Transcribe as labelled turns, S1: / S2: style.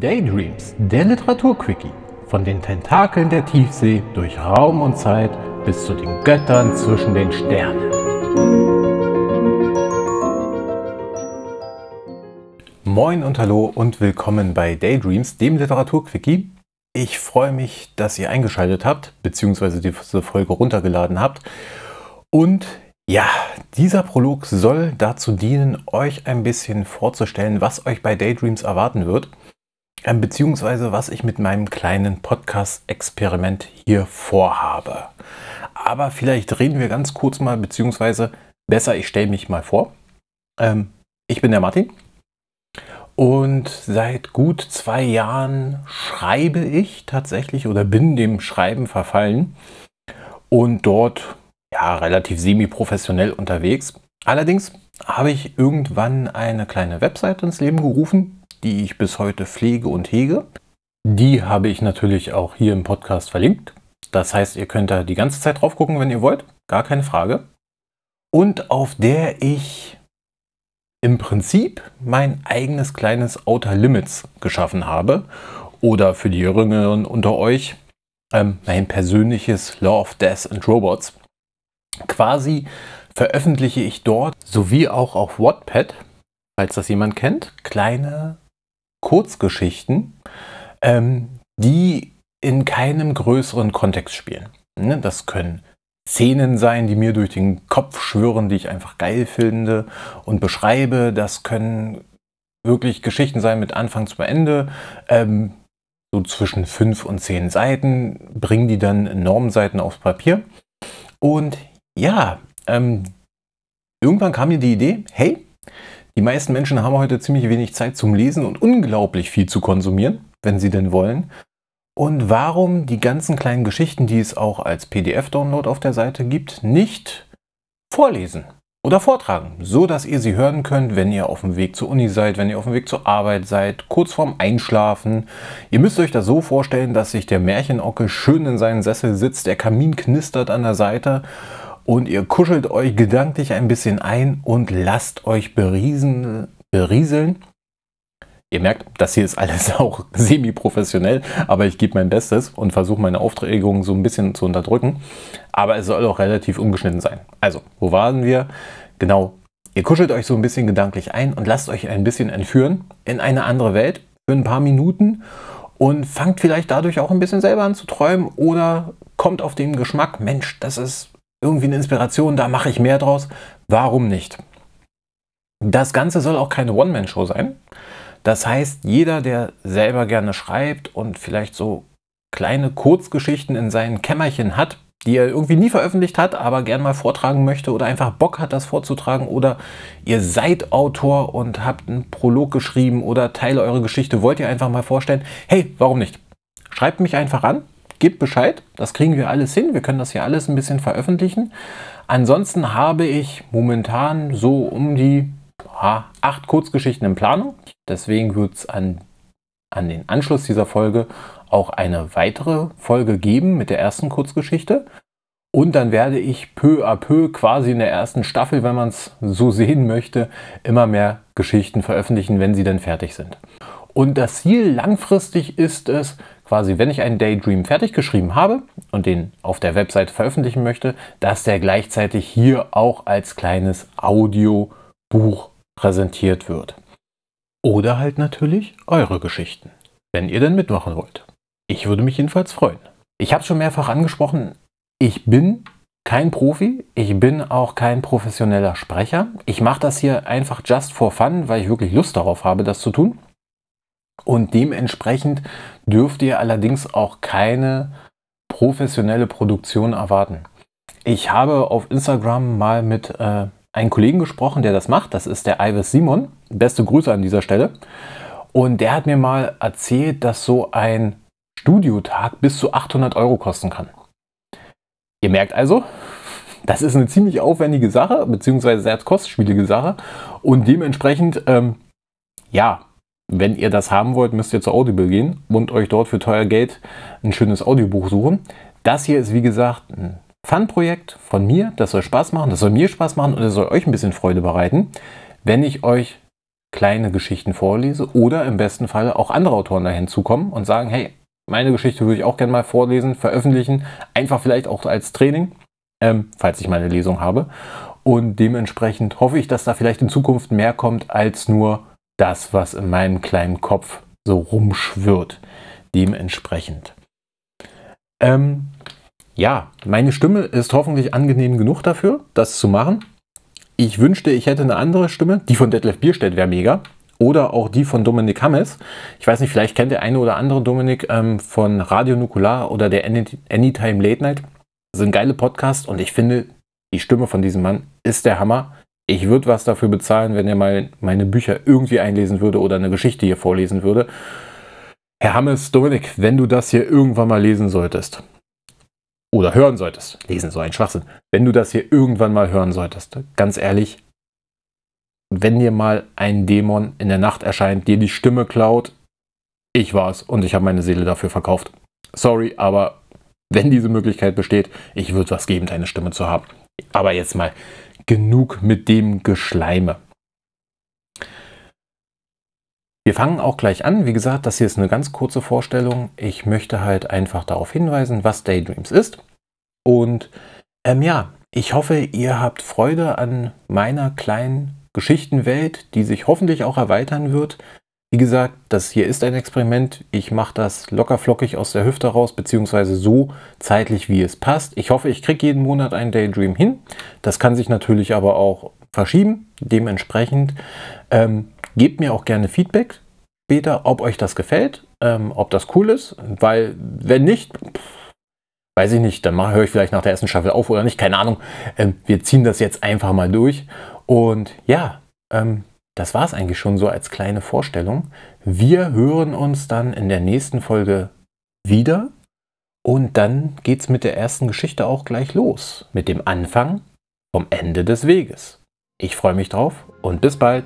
S1: Daydreams, der Literaturquickie. Von den Tentakeln der Tiefsee durch Raum und Zeit bis zu den Göttern zwischen den Sternen. Moin und hallo und willkommen bei Daydreams, dem Literaturquickie. Ich freue mich, dass ihr eingeschaltet habt, beziehungsweise diese Folge runtergeladen habt. Und ja, dieser Prolog soll dazu dienen, euch ein bisschen vorzustellen, was euch bei Daydreams erwarten wird. Ähm, beziehungsweise was ich mit meinem kleinen Podcast-Experiment hier vorhabe. Aber vielleicht reden wir ganz kurz mal, beziehungsweise besser, ich stelle mich mal vor. Ähm, ich bin der Martin und seit gut zwei Jahren schreibe ich tatsächlich oder bin dem Schreiben verfallen und dort ja relativ semi-professionell unterwegs. Allerdings habe ich irgendwann eine kleine Website ins Leben gerufen, die ich bis heute pflege und hege. Die habe ich natürlich auch hier im Podcast verlinkt. Das heißt, ihr könnt da die ganze Zeit drauf gucken, wenn ihr wollt. Gar keine Frage. Und auf der ich im Prinzip mein eigenes kleines Outer Limits geschaffen habe. Oder für die Jüngeren unter euch ähm, mein persönliches Law of Death and Robots. Quasi veröffentliche ich dort sowie auch auf Wattpad, falls das jemand kennt, kleine Kurzgeschichten, ähm, die in keinem größeren Kontext spielen. Ne? Das können Szenen sein, die mir durch den Kopf schwören, die ich einfach geil finde und beschreibe. Das können wirklich Geschichten sein mit Anfang zu Ende. Ähm, so zwischen fünf und zehn Seiten, bringen die dann enorm Seiten aufs Papier. Und ja, ähm, irgendwann kam mir die Idee, hey, die meisten Menschen haben heute ziemlich wenig Zeit zum Lesen und unglaublich viel zu konsumieren, wenn sie denn wollen. Und warum die ganzen kleinen Geschichten, die es auch als PDF-Download auf der Seite gibt, nicht vorlesen oder vortragen, so dass ihr sie hören könnt, wenn ihr auf dem Weg zur Uni seid, wenn ihr auf dem Weg zur Arbeit seid, kurz vorm Einschlafen. Ihr müsst euch das so vorstellen, dass sich der Märchenockel schön in seinen Sessel sitzt, der Kamin knistert an der Seite und ihr kuschelt euch gedanklich ein bisschen ein und lasst euch beriesen, berieseln. Ihr merkt, das hier ist alles auch semi-professionell, aber ich gebe mein Bestes und versuche meine Aufträge so ein bisschen zu unterdrücken. Aber es soll auch relativ ungeschnitten sein. Also, wo waren wir? Genau, ihr kuschelt euch so ein bisschen gedanklich ein und lasst euch ein bisschen entführen in eine andere Welt für ein paar Minuten und fangt vielleicht dadurch auch ein bisschen selber an zu träumen oder kommt auf den Geschmack, Mensch, das ist irgendwie eine Inspiration, da mache ich mehr draus. Warum nicht? Das Ganze soll auch keine One-Man-Show sein. Das heißt, jeder, der selber gerne schreibt und vielleicht so kleine Kurzgeschichten in seinen Kämmerchen hat, die er irgendwie nie veröffentlicht hat, aber gern mal vortragen möchte oder einfach Bock hat, das vorzutragen oder ihr seid Autor und habt einen Prolog geschrieben oder Teile eurer Geschichte wollt ihr einfach mal vorstellen, hey, warum nicht? Schreibt mich einfach an, gebt Bescheid, das kriegen wir alles hin. Wir können das hier alles ein bisschen veröffentlichen. Ansonsten habe ich momentan so um die ja, acht Kurzgeschichten in Planung. Deswegen wird es an, an den Anschluss dieser Folge auch eine weitere Folge geben mit der ersten Kurzgeschichte. Und dann werde ich peu à peu quasi in der ersten Staffel, wenn man es so sehen möchte, immer mehr Geschichten veröffentlichen, wenn sie dann fertig sind. Und das Ziel langfristig ist es, quasi, wenn ich einen Daydream fertig geschrieben habe und den auf der Website veröffentlichen möchte, dass der gleichzeitig hier auch als kleines Audiobuch präsentiert wird. Oder halt natürlich eure Geschichten, wenn ihr denn mitmachen wollt. Ich würde mich jedenfalls freuen. Ich habe es schon mehrfach angesprochen, ich bin kein Profi, ich bin auch kein professioneller Sprecher. Ich mache das hier einfach just for fun, weil ich wirklich Lust darauf habe, das zu tun. Und dementsprechend dürft ihr allerdings auch keine professionelle Produktion erwarten. Ich habe auf Instagram mal mit äh, einem Kollegen gesprochen, der das macht. Das ist der Ives Simon. Beste Grüße an dieser Stelle. Und der hat mir mal erzählt, dass so ein Studiotag bis zu 800 Euro kosten kann. Ihr merkt also, das ist eine ziemlich aufwendige Sache, beziehungsweise sehr kostspielige Sache. Und dementsprechend, ähm, ja, wenn ihr das haben wollt, müsst ihr zu Audible gehen und euch dort für teuer Geld ein schönes Audiobuch suchen. Das hier ist wie gesagt ein Fun-Projekt von mir. Das soll Spaß machen, das soll mir Spaß machen und es soll euch ein bisschen Freude bereiten, wenn ich euch kleine Geschichten vorlese oder im besten Fall auch andere Autoren dahin zukommen und sagen, hey, meine Geschichte würde ich auch gerne mal vorlesen, veröffentlichen, einfach vielleicht auch als Training, ähm, falls ich meine Lesung habe. Und dementsprechend hoffe ich, dass da vielleicht in Zukunft mehr kommt als nur das, was in meinem kleinen Kopf so rumschwirrt. Dementsprechend. Ähm, ja, meine Stimme ist hoffentlich angenehm genug dafür, das zu machen. Ich wünschte, ich hätte eine andere Stimme. Die von Detlef Bierstedt wäre mega. Oder auch die von Dominik Hammes. Ich weiß nicht, vielleicht kennt der eine oder andere Dominik ähm, von Radio Nukular oder der Anytime Late Night. Das sind geile Podcasts und ich finde, die Stimme von diesem Mann ist der Hammer. Ich würde was dafür bezahlen, wenn er mal meine Bücher irgendwie einlesen würde oder eine Geschichte hier vorlesen würde. Herr Hammes, Dominik, wenn du das hier irgendwann mal lesen solltest oder hören solltest, lesen so ein Schwachsinn, wenn du das hier irgendwann mal hören solltest, ganz ehrlich, wenn dir mal ein Dämon in der Nacht erscheint, dir die Stimme klaut, ich war's und ich habe meine Seele dafür verkauft. Sorry, aber wenn diese Möglichkeit besteht, ich würde was geben, deine Stimme zu haben. Aber jetzt mal genug mit dem Geschleime. Wir fangen auch gleich an. Wie gesagt, das hier ist eine ganz kurze Vorstellung. Ich möchte halt einfach darauf hinweisen, was Daydreams ist. Und ähm, ja, ich hoffe, ihr habt Freude an meiner kleinen Geschichtenwelt, die sich hoffentlich auch erweitern wird. Wie gesagt, das hier ist ein Experiment. Ich mache das locker flockig aus der Hüfte raus, beziehungsweise so zeitlich, wie es passt. Ich hoffe, ich kriege jeden Monat einen Daydream hin. Das kann sich natürlich aber auch verschieben. Dementsprechend ähm, Gebt mir auch gerne Feedback später, ob euch das gefällt, ähm, ob das cool ist, weil wenn nicht, pff, weiß ich nicht, dann höre ich vielleicht nach der ersten Staffel auf oder nicht, keine Ahnung. Ähm, wir ziehen das jetzt einfach mal durch. Und ja, ähm, das war es eigentlich schon so als kleine Vorstellung. Wir hören uns dann in der nächsten Folge wieder. Und dann geht es mit der ersten Geschichte auch gleich los. Mit dem Anfang vom Ende des Weges. Ich freue mich drauf und bis bald.